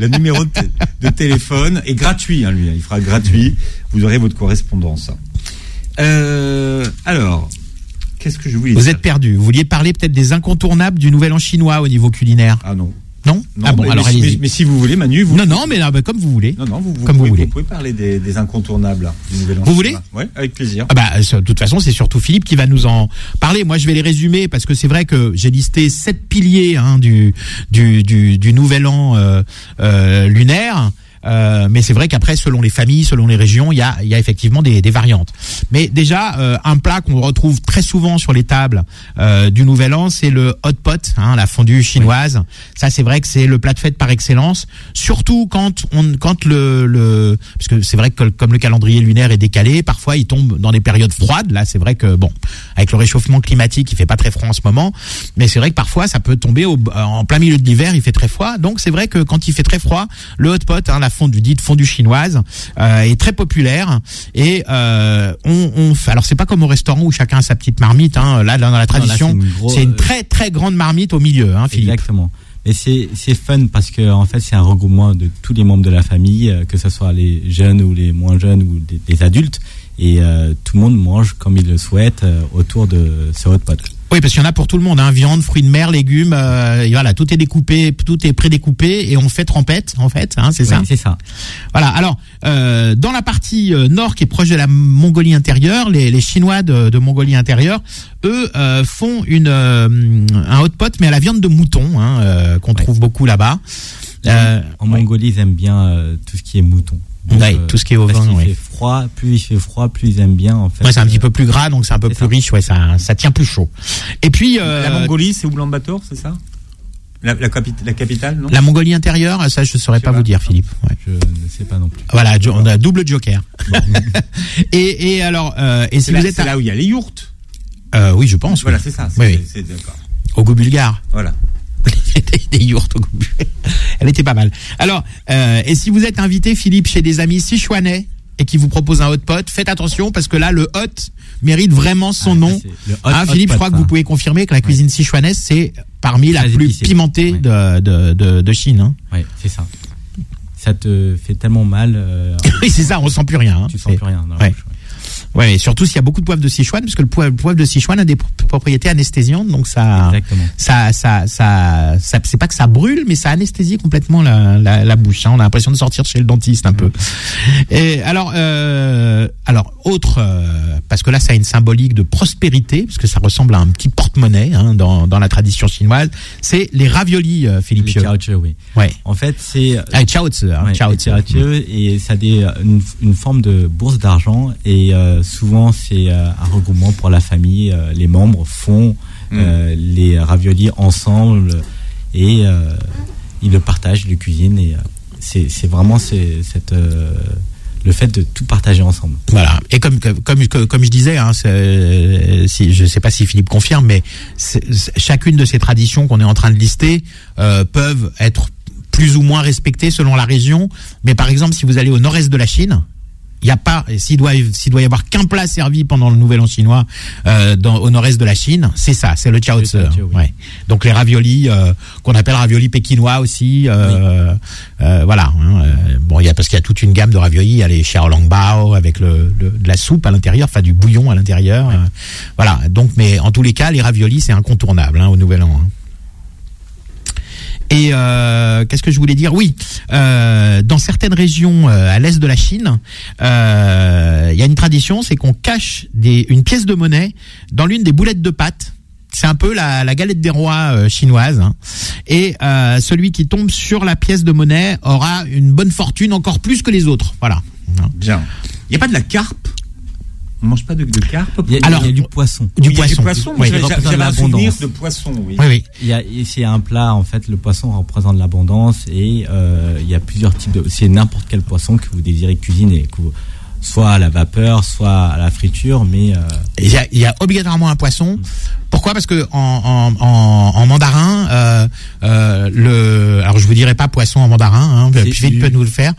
le numéro de, téléphone est gratuit. Hein, lui, il fera gratuit. Vous aurez votre correspondance. Euh, alors, qu'est-ce que je voulais vous dire êtes perdu. Vous vouliez parler peut-être des incontournables du Nouvel An chinois au niveau culinaire Ah non. Non, Non, Ah bon, mais, alors mais, allez-y. mais- mais si vous voulez, Manu, vous. Non, non, mais là, bah, comme vous voulez. Non, non, vous, vous Comme vous pouvez, voulez. pouvez parler des, des incontournables du Nouvel An Vous chinois. Ouais, avec plaisir. Ah bah, de toute façon, c'est surtout Philippe qui va nous en parler. Moi, je vais les résumer parce que c'est vrai que j'ai listé sept piliers hein, du, du, du, du nouvel an euh, euh, lunaire. Euh, mais c'est vrai qu'après, selon les familles, selon les régions, il y a, il y a effectivement des, des variantes. Mais déjà, euh, un plat qu'on retrouve très souvent sur les tables euh, du Nouvel An, c'est le hot pot, hein, la fondue chinoise. Ça, c'est vrai que c'est le plat de fête par excellence. Surtout quand on, quand le, le parce que c'est vrai que comme le calendrier lunaire est décalé, parfois il tombe dans des périodes froides. Là, c'est vrai que bon, avec le réchauffement climatique, il fait pas très froid en ce moment, mais c'est vrai que parfois ça peut tomber au, en plein milieu de l'hiver, il fait très froid. Donc c'est vrai que quand il fait très froid, le hot pot, hein, la fondue dite fondue chinoise, euh, est très populaire. Et euh, on, on fait- alors c'est pas comme au restaurant où chacun a sa petite marmite. Hein, là, dans la tradition, c'est une une très très grande marmite au milieu, hein, Philippe. Exactement. Et c'est c'est fun parce que en fait c'est un regroupement de tous les membres de la famille, euh, que ce soit les jeunes ou les moins jeunes ou des, des adultes, et euh, tout le monde mange comme il le souhaite euh, autour de ce hot pot. Oui, parce qu'il y en a pour tout le monde, hein, viande, fruits de mer, légumes, euh, et voilà, tout est découpé, tout est prédécoupé et on fait trempette en fait, hein, c'est ça. Oui, C'est ça. Voilà. Alors, dans la partie nord qui est proche de la Mongolie intérieure, les, les Chinois de, de Mongolie intérieure, eux font une un hot pot mais à la viande de mouton, hein, qu'on Ouais. trouve beaucoup là-bas. En Mongolie, ils aiment bien tout ce qui est mouton. Ouais, tout ce qui est ovin, qu'il ouais. fait froid, plus il fait froid, plus ils aiment bien en fait. ouais, c'est un euh, petit peu plus gras, donc c'est un peu plus ça. riche, ouais, ça, ça tient plus chaud. Et puis euh, La Mongolie, c'est Oulan-Bator, c'est ça? La, la, capi- la capitale, non? La Mongolie intérieure, ça je saurais Je sais pas pas. vous dire, Philippe. Ouais. Je ne sais pas non plus. Voilà, on a double joker. et, et alors, euh, et si vous là, êtes, c'est à- là où il y a les yourtes. euh, oui, je pense. Voilà, oui. c'est ça. Oui. Au goût bulgare. Voilà. des yourtes au goût. Elle était pas mal. Alors, euh, et si vous êtes invité, Philippe, chez des amis sichuanais et qui vous proposent un hot pot, faites attention parce que là, le hot mérite vraiment son Ah, nom. le hot- Hein, hot Philippe, je crois que vous pouvez confirmer que la cuisine sichuanaise, c'est parmi la plus pimentée Ouais. de, de, de, de Chine. hein. Ouais, c'est ça. Ça te fait tellement mal, euh, Oui, c'est ça, on sent plus rien. hein. tu sens plus rien. dans la Ouais. bouche, ouais. Et surtout s'il y a beaucoup de poivre de Sichuan, parce que le poivre, de Sichuan a des pro- propriétés anesthésiantes, donc ça, Exactement. ça, ça, ça, ça- c'est pas que ça brûle, mais ça anesthésie complètement la, la, la bouche. hein. On a l'impression de sortir chez le dentiste un peu. Et alors, euh, alors autre, euh, parce que là, ça a une symbolique de prospérité, parce que ça ressemble à un petit porte-monnaie hein, dans, dans la tradition chinoise. C'est les raviolis, euh, Philippe. Les chaoche, oui. Ouais. En fait, c'est Ah, ciao, tse, hein, Ouais, et ça a des, une, une forme de bourse d'argent et euh, souvent c'est euh, un regroupement pour la famille. euh, les membres font euh, les raviolis ensemble et ils le partagent, le cuisinent et c'est vraiment cette, le fait de tout partager ensemble. Voilà. Et comme comme comme, comme je disais, hein, si je sais pas si Philippe confirme, mais chacune de ces traditions qu'on est en train de lister euh, peuvent être plus ou moins respectées selon la région. Mais par exemple, si vous allez au nord-est de la Chine, il y a pas, s'il doit, s'il doit y avoir qu'un plat servi pendant le Nouvel An chinois euh, dans, au nord-est de la Chine, c'est ça, c'est le Chao Tzu. Oui. Ouais. Donc les raviolis euh, qu'on appelle raviolis pékinois aussi, euh, euh, voilà. hein, euh, bon, il y a parce qu'il y a toute une gamme de raviolis, il y a les xiaolongbao avec le, le- de la soupe à l'intérieur, enfin du bouillon à l'intérieur, euh, voilà. Donc, mais en tous les cas, les raviolis c'est incontournable hein, au Nouvel An. hein. Et euh, qu'est-ce que je voulais dire? Oui, euh, dans certaines régions euh, à l'est de la Chine, euh, il y a une tradition, c'est qu'on cache des, une pièce de monnaie dans l'une des boulettes de pâte. C'est un peu la, la galette des rois euh, chinoise. hein. Et euh, celui qui tombe sur la pièce de monnaie aura une bonne fortune encore plus que les autres. Voilà. Bien. Il n'y a pas de la carpe? On mange pas de, de carpe Il y a, Alors, il y a du poisson. Du Oui, il y a poisson. poisson Oui. J'avais- un l'abondance. souvenir de poisson, oui. Oui, oui. Il y a, c'est un plat, en fait, le poisson représente l'abondance et euh, il y a plusieurs types de. C'est n'importe quel poisson que vous désirez cuisiner, que vous- soit à la vapeur, soit à la friture, mais euh, Il y, a, il y a obligatoirement un poisson. Pourquoi? Parce que en, en, en, en mandarin, euh, euh, le, alors je vous dirai pas poisson en mandarin, hein, Philippe du- peut nous le faire.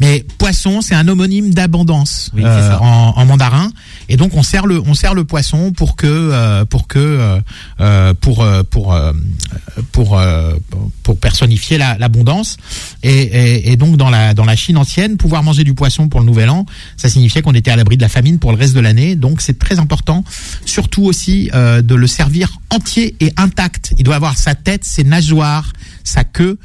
Mais poisson, c'est un homonyme d'abondance Oui, euh, en, en mandarin, et donc on sert le on sert le poisson pour que euh, pour que euh, euh, pour euh, pour euh, pour pour personnifier la- l'abondance. Et, et, et donc dans la dans la Chine ancienne, pouvoir manger du poisson pour le Nouvel An, ça signifiait qu'on était à l'abri de la famine pour le reste de l'année. Donc c'est très important, surtout aussi euh, de le servir entier et intact. Il doit avoir sa tête, ses nageoires, sa queue.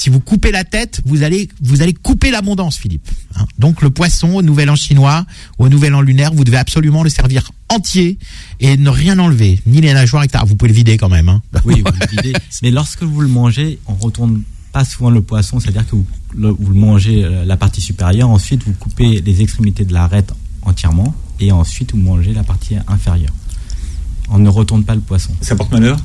Si vous coupez la tête, vous allez vous allez couper l'abondance, Philippe. Hein? Donc le poisson au Nouvel An chinois ou au Nouvel An lunaire, vous devez absolument le servir entier et ne rien enlever, ni les nageoires, etc. Vous pouvez le vider quand même. Hein. oui, vous le videz. Mais lorsque vous le mangez, on retourne pas souvent le poisson, c'est-à-dire que vous le, vous le mangez euh, la partie supérieure, ensuite vous coupez les extrémités de l'arête entièrement et ensuite vous mangez la partie inférieure. On ne retourne pas le poisson. Ça porte malheur?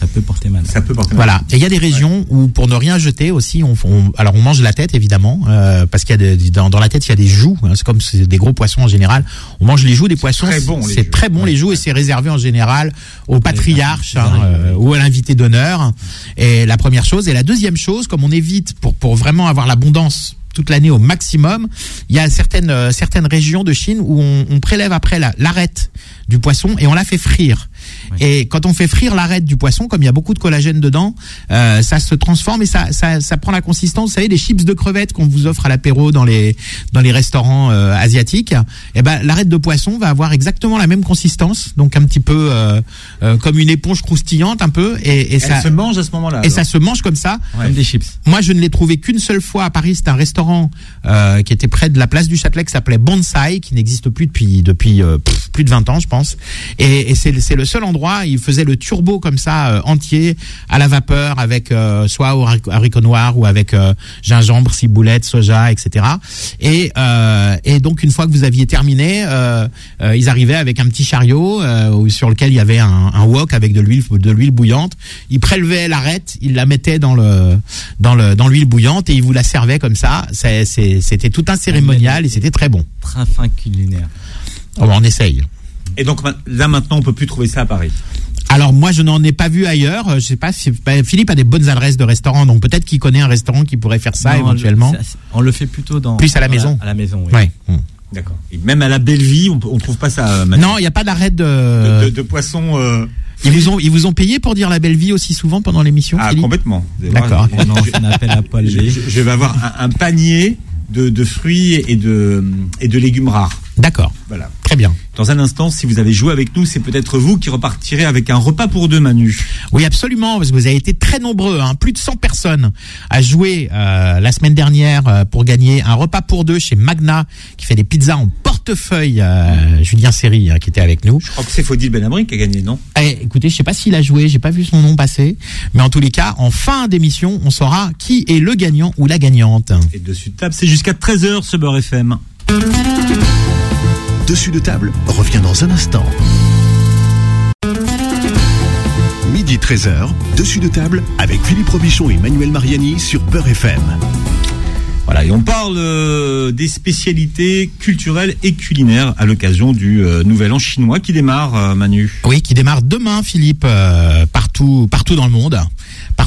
Ça peut porter mal. Ça peut porter malheur. Voilà. Et il y a des régions où, pour ne rien jeter aussi, on, on- alors on mange la tête évidemment, euh, parce qu'il y a des- dans, dans la tête il y a des joues. hein, c'est comme c'est des gros poissons en général. On mange les joues des poissons. très bon, les C'est très bon les joues et c'est réservé en général aux patriarches hein, euh, ou à l'invité d'honneur. Et la première chose et la deuxième chose, comme on évite pour pour vraiment avoir l'abondance toute l'année au maximum, il y a certaines euh, certaines régions de Chine où on, on prélève après la- l'arête du poisson et on la fait frire. Et quand on fait frire l'arête du poisson, comme il y a beaucoup de collagène dedans, euh, ça se transforme et ça, ça, ça prend la consistance, vous savez, des chips de crevettes qu'on vous offre à l'apéro dans les dans les restaurants euh, asiatiques. Et ben l'arête de poisson va avoir exactement la même consistance, donc un petit peu euh, euh, comme une éponge croustillante un peu, et, et Elle ça se mange à ce moment-là. et ça se mange comme ça. Comme des chips. Moi, je ne l'ai trouvé qu'une seule fois à Paris. C'était un restaurant euh, qui était près de la place du Châtelet, qui s'appelait Bonsai, qui n'existe plus depuis depuis euh, pff, plus de 20 ans, je pense. Et, et c'est c'est le seul endroit. Il faisait le turbo comme ça euh, entier à la vapeur avec euh, soit au haric- haricot noir ou avec euh, gingembre, ciboulette, soja, etc. Et euh, et donc une fois que vous aviez terminé, ils arrivaient avec un petit chariot sur lequel il y avait un, un wok avec de l'huile de l'huile bouillante. Ils prélevaient l'arête, ils la mettaient dans le dans le dans l'huile bouillante et ils vous la servaient comme ça. C'était tout un cérémonial et c'était très bon. Très fin culinaire. Oh, on essaye. Et donc là maintenant, on peut plus trouver ça à Paris. Alors moi je n'en ai pas vu ailleurs. Euh, Je sais pas si bah, Philippe a des bonnes adresses de restaurants, donc peut-être qu'il connaît un restaurant qui pourrait faire ça Non, éventuellement. on le fait plutôt dans Plus à la maison. À la maison, oui. Ouais. Hmm. D'accord. Et même à la belle vie, on, on trouve pas ça. euh, Mathieu. Non, il n'y a pas d'arrêt de. de, de, de poisson. euh, Ils vous ont ils vous ont payé pour dire la belle vie aussi souvent pendant l'émission. Ah, Philippe complètement. D'accord. je- vais avoir un, un panier de, de fruits et de, et de légumes rares. D'accord. Voilà. Très bien. Dans un instant, si vous avez joué avec nous, c'est peut-être vous qui repartirez avec un repas pour deux, Manu. Oui, absolument, parce que vous avez été très nombreux, hein, plus de 100 personnes à jouer euh, la semaine dernière euh, pour gagner un repas pour deux chez Magna, qui fait des pizzas en portefeuille. euh, Julien Serry, hein, qui était avec nous. Je crois que c'est Faudil Benabri qui a gagné, non? Eh, écoutez, je sais pas s'il a joué, j'ai pas vu son nom passer, mais en tous les cas, en fin d'émission, on saura qui est le gagnant ou la gagnante. Et dessus de table, c'est jusqu'à 13h ce beurre FM. Dessus de table revient dans un instant. Midi 13h, dessus de table avec Philippe Robichon et Manuel Mariani sur Beurre FM. Voilà, et on parle euh, des spécialités culturelles et culinaires à l'occasion du euh, Nouvel An chinois qui démarre, euh, Manu. Oui, qui démarre demain, Philippe, euh, partout, partout dans le monde.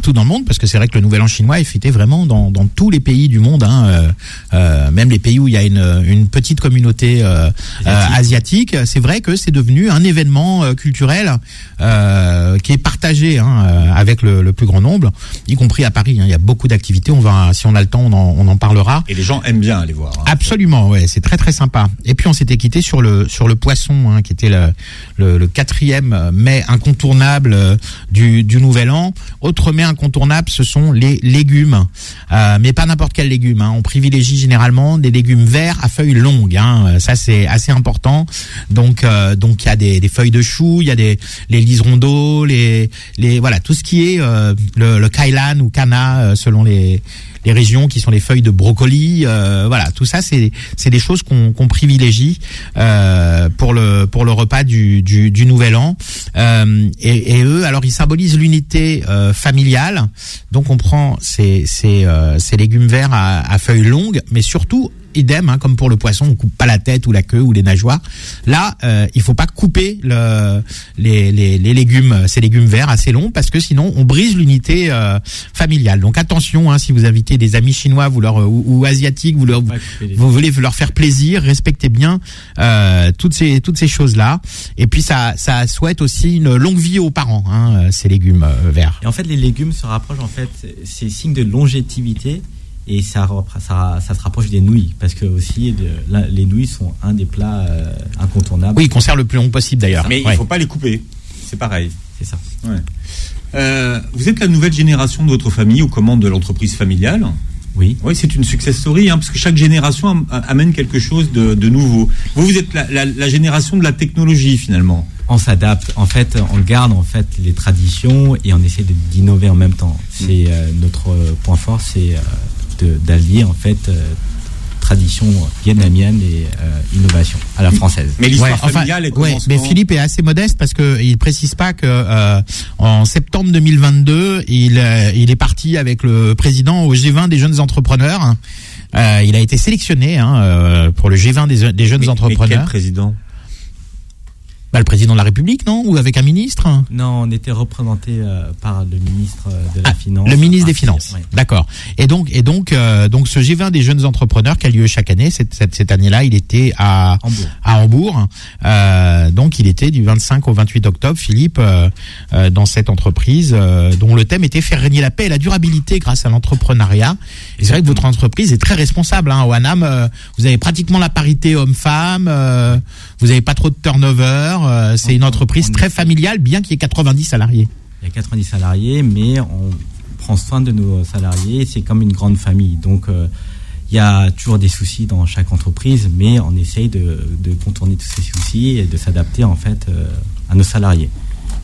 Partout dans le monde, parce que c'est vrai que le Nouvel An chinois est fêté vraiment dans, dans tous les pays du monde, hein, euh, euh, même les pays où il y a une, une petite communauté euh, euh, asiatique. C'est vrai que c'est devenu un événement euh, culturel euh, qui est partagé hein, avec le, le plus grand nombre, y compris à Paris. hein. Il y a beaucoup d'activités. On va, si on a le temps, on en, on en parlera. Et les gens aiment bien aller voir. hein. Absolument, ouais, c'est très très sympa. Et puis on s'était quitté sur le sur le poisson, hein, qui était le, le, le quatrième mai incontournable du, du Nouvel An. Autre mai incontournable, ce sont les légumes, Euh, mais pas n'importe quel légume. Hein. On privilégie généralement des légumes verts à feuilles longues. Hein. Euh, Ça c'est assez important. Donc euh, donc il y a des, feuilles de chou, il y a des les liserons d'eau, les les voilà tout ce qui est le, le kailan ou kana selon les les régions qui sont les feuilles de brocoli, euh, voilà, tout ça c'est c'est des choses qu'on privilégie euh, pour le pour le repas du du, du nouvel an. Euh, et, et eux, alors ils symbolisent l'unité euh, familiale. Donc on prend ces ces euh, ces légumes verts à, à feuilles longues, mais surtout idem, hein, comme pour le poisson, on coupe pas la tête ou la queue ou les nageoires. Là, euh, il faut pas couper le, les, les, les légumes, ces légumes verts assez longs, parce que sinon on brise l'unité euh, familiale. Donc attention, hein, si vous invitez des amis chinois vous leur, ou, ou asiatiques, vous, leur, voulez leur faire plaisir, respectez bien euh, toutes ces toutes ces choses là. Et puis ça ça souhaite aussi une longue vie aux parents, hein, euh, ces légumes euh, verts. Et en fait, les légumes se rapprochent, en fait, c'est signe de longévité et ça, ça, ça se rapproche des nouilles parce que aussi le- les nouilles sont un des plats euh, incontournables. Oui, ils conservent le plus long possible d'ailleurs. Mais Ouais. il faut pas les couper. C'est pareil. c'est ça. Ouais. Euh, vous êtes la nouvelle génération de votre famille aux commandes de l'entreprise familiale. Oui. Oui, c'est une success story, hein, parce que chaque génération am- amène quelque chose de, de nouveau. Vous, vous êtes la, la- la génération de la technologie, finalement. On s'adapte. En fait, on garde en fait les traditions et on essaie d'innover en même temps. C'est euh, notre point fort, c'est euh, d'allier en fait euh, tradition vietnamienne et euh, innovation à la française. Mais l'histoire Ouais, enfin, familiale, elle ouais, mais Philippe est assez modeste parce que il précise pas que euh, en septembre 2022, il euh, il est parti avec le président au G20 des jeunes entrepreneurs. Euh, il a été sélectionné hein, pour le G20 des, des jeunes Mais- mais entrepreneurs. quel président? Bah, le président de la République, non? Ou avec un ministre? Non, on était représenté euh, par le ministre euh, de la Ah, Finance. Le ministre des Ainsi, Finances. ouais. D'accord. Et donc, et donc, euh, donc, ce G20 des jeunes entrepreneurs qui a lieu chaque année, cette, cette, cette année-là, il était à Hambourg. à Hambourg. Euh, donc, il était du 25 au 28 octobre, Philippe, euh, euh, dans cette entreprise euh, dont le thème était faire régner la paix et la durabilité grâce à l'entrepreneuriat. Et c'est vrai que votre entreprise est très responsable. Hein. Au Hanam, euh, vous avez pratiquement la parité homme-femme. Vous n'avez pas trop de turnover. euh, c'est une entreprise on très familiale, bien qu'il y ait 90 salariés. Il y a 90 salariés, mais on prend soin de nos salariés. C'est comme une grande famille. Donc, euh, il y a toujours des soucis dans chaque entreprise, mais on essaye de, de contourner tous ces soucis et de s'adapter en fait euh, à nos salariés.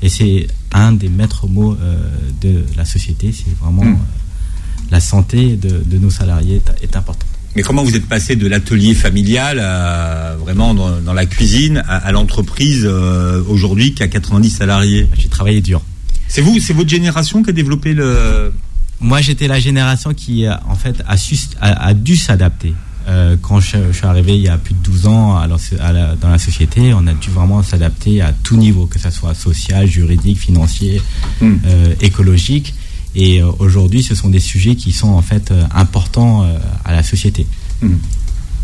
Et c'est un des maîtres mots euh, de la société. C'est vraiment Mm. euh, la santé de, de nos salariés est, est importante. Mais comment vous êtes passé de l'atelier familial à vraiment dans, dans la cuisine à, à l'entreprise euh, aujourd'hui qui a 90 salariés J'ai travaillé dur. C'est vous, c'est votre génération qui a développé le. Moi, j'étais la génération qui, euh, en fait, a, su, a, a dû s'adapter. Euh, quand je, je suis arrivé il y a plus de 12 ans à la- dans la société, on a dû vraiment s'adapter à tout niveau, que ce soit social, juridique, financier, Hmm. euh, écologique. Et aujourd'hui, ce sont des sujets qui sont en fait importants à la société.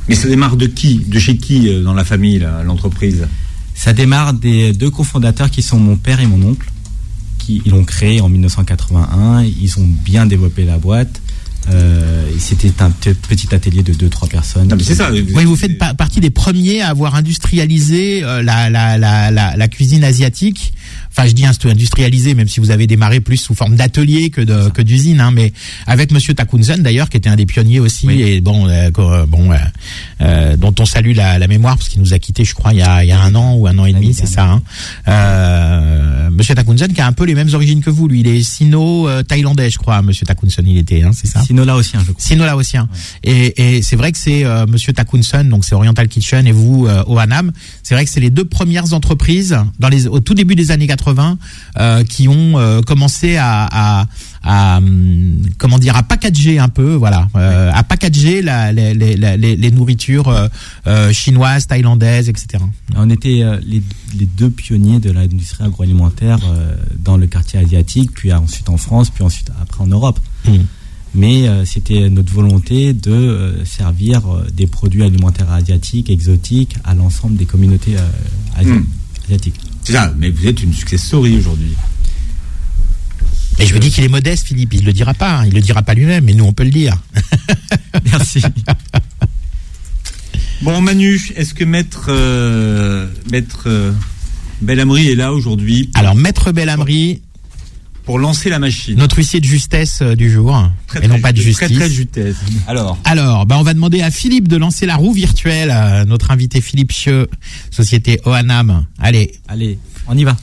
Mais ça démarre de qui De chez qui euh, dans la famille, l'entreprise? Ça démarre des deux cofondateurs qui sont mon père et mon oncle, qui ils l'ont créé en 1981. Ils ont bien développé la boîte. Euh, C'était un pe- petit atelier de 2-3 personnes. Non, mais c'est ça. Oui, vous faites pa- partie des premiers à avoir industrialisé euh, la, la, la, la, la cuisine asiatique. Enfin, je dis industrialisé, même si vous avez démarré plus sous forme d'atelier que de que d'usine, hein, mais avec Monsieur Takunzen d'ailleurs, qui était un des pionniers aussi, Oui. et bon, euh, euh, bon, euh, euh, dont on salue la, la mémoire parce qu'il nous a quitté, je crois, il y a, il y a un an ou un an et demi, c'est ça. Hein. Euh, Monsieur Takunzen qui a un peu les mêmes origines que vous, lui, il est sino-thaïlandais, je crois. Monsieur Takunzen, il était, hein, c'est ça? Sino-laotien, je crois. Sino-laotien. Et, et c'est vrai que c'est euh, Monsieur Takunson, donc c'est Oriental Kitchen, et vous, euh, Ohanam. C'est vrai que c'est les deux premières entreprises dans les au tout début des années 80 euh, qui ont euh, commencé à, à, à, hum, comment dire à packager un peu, voilà, euh, à packager la, les, les, les, les nourritures euh, euh, chinoises, thaïlandaises, etc. On était les, deux pionniers de l'industrie agroalimentaire dans le quartier asiatique, puis ensuite en France, puis ensuite après en Europe. Mm. Mais euh, c'était notre volonté de euh, servir euh, des produits alimentaires asiatiques, exotiques, à l'ensemble des communautés euh, asi- Mm. asiatiques. C'est ça, mais vous êtes une success story aujourd'hui. Et je vous dis qu'il est modeste, Philippe. Il le dira pas. hein. Il le dira pas lui-même, mais nous on peut le dire. Merci. Bon, Manu, est-ce que Maître, euh, Maître euh, Belhamri est là aujourd'hui? Alors, Maître Belhamri, pour lancer la machine notre huissier de justesse euh, du jour, Très, et non très pas de ju- justice. Très, très jutesse. Alors, Alors, bah, on va demander à Philippe de lancer la roue virtuelle. euh, notre invité Philippe Chieux, société Oanam. Allez, Allez, on y va.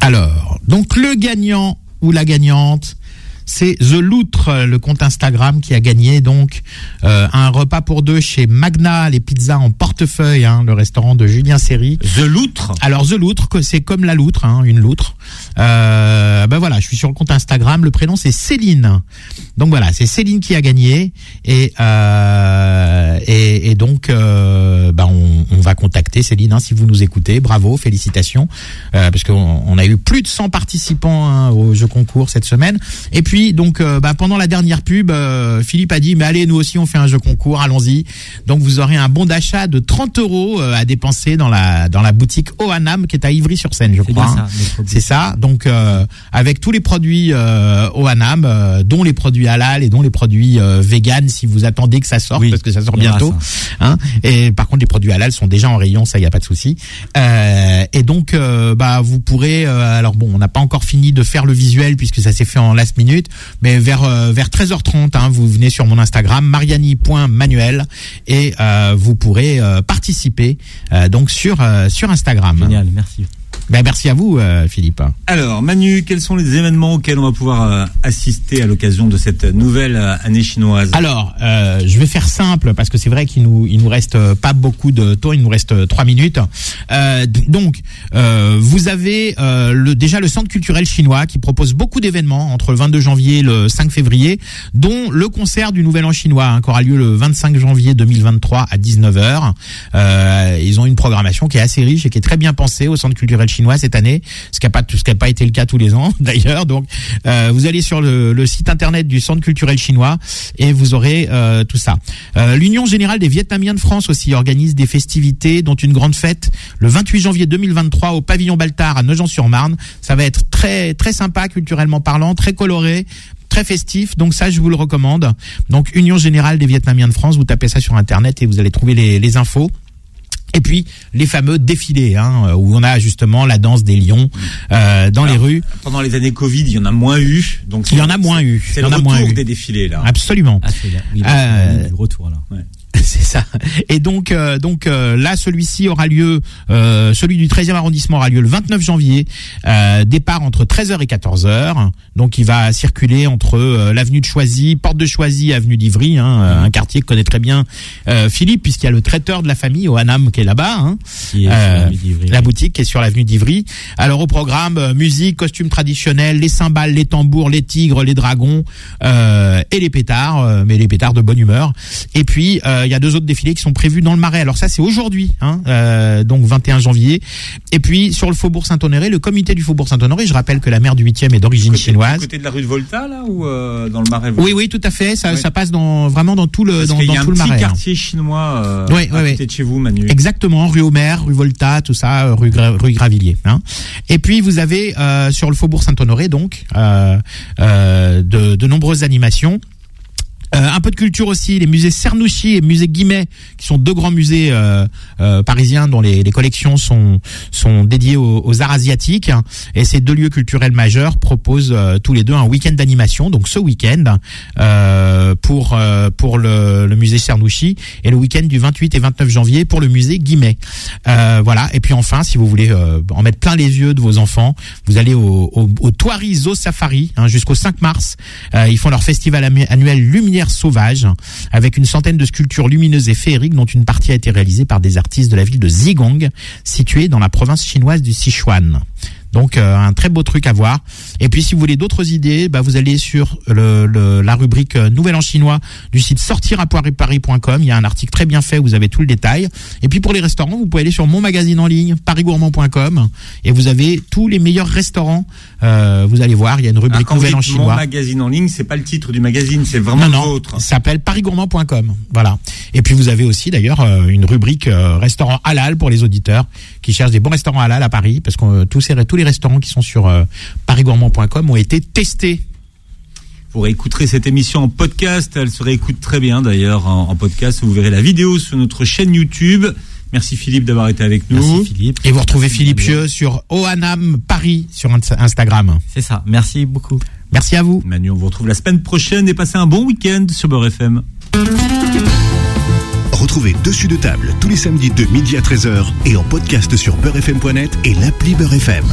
alors, donc le gagnant ou la gagnante, c'est The Loutre, le compte Instagram qui a gagné donc euh, un repas pour deux chez Magna, les pizzas en portefeuille, hein, le restaurant de Julien Serry. The Loutre Alors The Loutre, que c'est comme la loutre, hein, une loutre. Euh, ben voilà, je suis sur le compte Instagram. Le prénom c'est Céline. Donc voilà, c'est Céline qui a gagné et euh, et, et donc euh, ben on, on va contacter Céline hein, si vous nous écoutez. Bravo, félicitations euh, parce qu'on on a eu plus de 100 participants hein, au jeu concours cette semaine. Et puis donc euh, ben, pendant la dernière pub, euh, Philippe a dit mais allez nous aussi on fait un jeu concours, allons-y. Donc vous aurez un bon d'achat de 30 euros euh, à dépenser dans la dans la boutique Oanam qui est à Ivry-sur-Seine, je crois. hein. C'est ça. Donc euh, avec tous les produits euh, Oanam, euh, dont les produits halal et dont les produits vegan, si vous attendez que ça sorte, Oui, parce que ça sort bientôt. ça. Hein. Et par contre, les produits halal sont déjà en rayon, ça y a pas de souci. Euh, et donc, euh, bah vous pourrez. euh, alors bon, on n'a pas encore fini de faire le visuel puisque ça s'est fait en last minute, mais vers euh, vers 13h30, hein, vous venez sur mon Instagram mariani.manuel et euh, vous pourrez euh, participer donc sur sur Instagram. Génial, merci. Ben, merci à vous, euh, Philippe. Alors, Manu, quels sont les événements auxquels on va pouvoir euh, assister à l'occasion de cette nouvelle euh, année chinoise? Alors, euh, je vais faire simple parce que c'est vrai qu'il nous il nous reste euh, pas beaucoup de temps, il nous reste euh, trois minutes. Euh, donc, euh, vous avez euh, le, déjà le Centre culturel chinois qui propose beaucoup d'événements entre le 22 janvier et le 5 février, dont le concert du Nouvel An chinois hein, qui aura lieu le 25 janvier 2023 à 19h. Euh, ils ont une programmation qui est assez riche et qui est très bien pensée au Centre culturel chinois cette année, ce qui n'a pas pas été le cas tous les ans d'ailleurs. Donc, euh, vous allez sur le, site internet du Centre culturel chinois et vous aurez euh, tout ça. Euh, L'Union générale des Vietnamiens de France aussi organise des festivités, dont une grande fête le 28 janvier 2023 au pavillon Baltard à Nogent-sur-Marne. Ça va être très très sympa culturellement parlant, très coloré. Très festif, donc ça je vous le recommande. Donc Union générale des Vietnamiens de France, vous tapez ça sur internet et vous allez trouver les infos. Et puis les fameux défilés, hein, où on a justement la danse des lions euh, dans les rues. Pendant les années Covid, il y en a moins eu. Donc Il y en a moins eu. C'est Il y le en a moins retour eu. des défilés là. Absolument. Ah, c'est oui, Euh, c'est du retour là. C'est ça. Et donc, euh, donc euh, là, celui-ci aura lieu, euh, celui du 13e arrondissement aura lieu le 29 janvier. Euh, départ entre 13h et 14h. Donc, il va circuler entre euh, l'avenue de Choisy, porte de Choisy, avenue d'Ivry, hein, euh, un quartier que connaît très bien euh, Philippe, puisqu'il y a le traiteur de la famille au Hanam qui est là-bas. Hein. Qui est la boutique qui est sur l'avenue d'Ivry. Alors au programme musique, costumes traditionnels, les cymbales, les tambours, les tigres, les dragons euh, et les pétards, mais les pétards de bonne humeur. Et puis euh, il y a deux autres défilés qui sont prévus dans le Marais. Alors ça c'est aujourd'hui, hein, euh, donc 21 janvier. Et puis sur le Faubourg Saint-Honoré, le comité du Faubourg Saint-Honoré, je rappelle que la mère du 8e est d'origine chinoise. Côté de la rue de Volta là ou euh, dans le Marais Oui, oui, tout à fait. Ça, ça passe dans vraiment dans tout le Parce dans, dans y a un tout le petit Marais. hein. quartier chinois euh, Ouais, à ouais, côté de chez vous, Manu. Exactement, rue Homer, rue Volta, tout ça, euh, rue, Gra- rue Gravilliers. Hein. Et puis vous avez euh, sur le Faubourg Saint-Honoré donc euh, euh, de, de nombreuses animations. Euh, un peu de culture aussi, les musées Cernouchi et musée Guimet, qui sont deux grands musées euh, euh, parisiens dont les, les, collections sont sont dédiées aux, aux, arts asiatiques. Et ces deux lieux culturels majeurs proposent euh, tous les deux un week-end d'animation. Donc ce week-end euh, pour euh, pour le, le, musée Cernouchi et le week-end du 28 et 29 janvier pour le musée Guimet. voilà. Et puis enfin, si vous voulez en mettre plein les yeux de vos enfants, vous allez au, au, au Safari hein, jusqu'au 5 mars. ils font leur festival annuel Lumière Sauvage avec une centaine de sculptures lumineuses et féeriques dont une partie a été réalisée par des artistes de la ville de Zigong, située dans la province chinoise du Sichuan. Donc euh, un très beau truc à voir. Et puis si vous voulez d'autres idées, bah, vous allez sur la rubrique euh, Nouvelle en chinois du site sortirapoirisparis.com. Il y a un article très bien fait où vous avez tout le détail. Et puis pour les restaurants, vous pouvez aller sur mon magazine en ligne parisgourmand.com et vous avez tous les meilleurs restaurants. Euh, vous allez voir, il y a une rubrique Nouvelle en chinois. Mon magazine en ligne, c'est pas le titre du magazine, c'est vraiment non, non, Ça s'appelle parisgourmand.com. Voilà. Et puis vous avez aussi d'ailleurs une rubrique restaurant halal pour les auditeurs qui cherchent des bons restaurants halal à Paris parce que tous ces tous les restaurants qui sont sur euh, parigourmand.com ont été testés. Vous réécouterez cette émission en podcast. Elle se réécoute très bien d'ailleurs en, podcast. Vous verrez la vidéo sur notre chaîne YouTube. Merci Philippe d'avoir été avec nous. Merci Philippe. Et vous retrouvez Philippe Pieux sur Oanam Paris sur Instagram. C'est ça. Merci beaucoup. Merci à vous. Manu, on vous retrouve la semaine prochaine et passez un bon week-end sur Beurre FM. Retrouvez Dessus de table tous les samedis de midi à 13h et en podcast sur beurrefm.net et l'appli Beurre FM.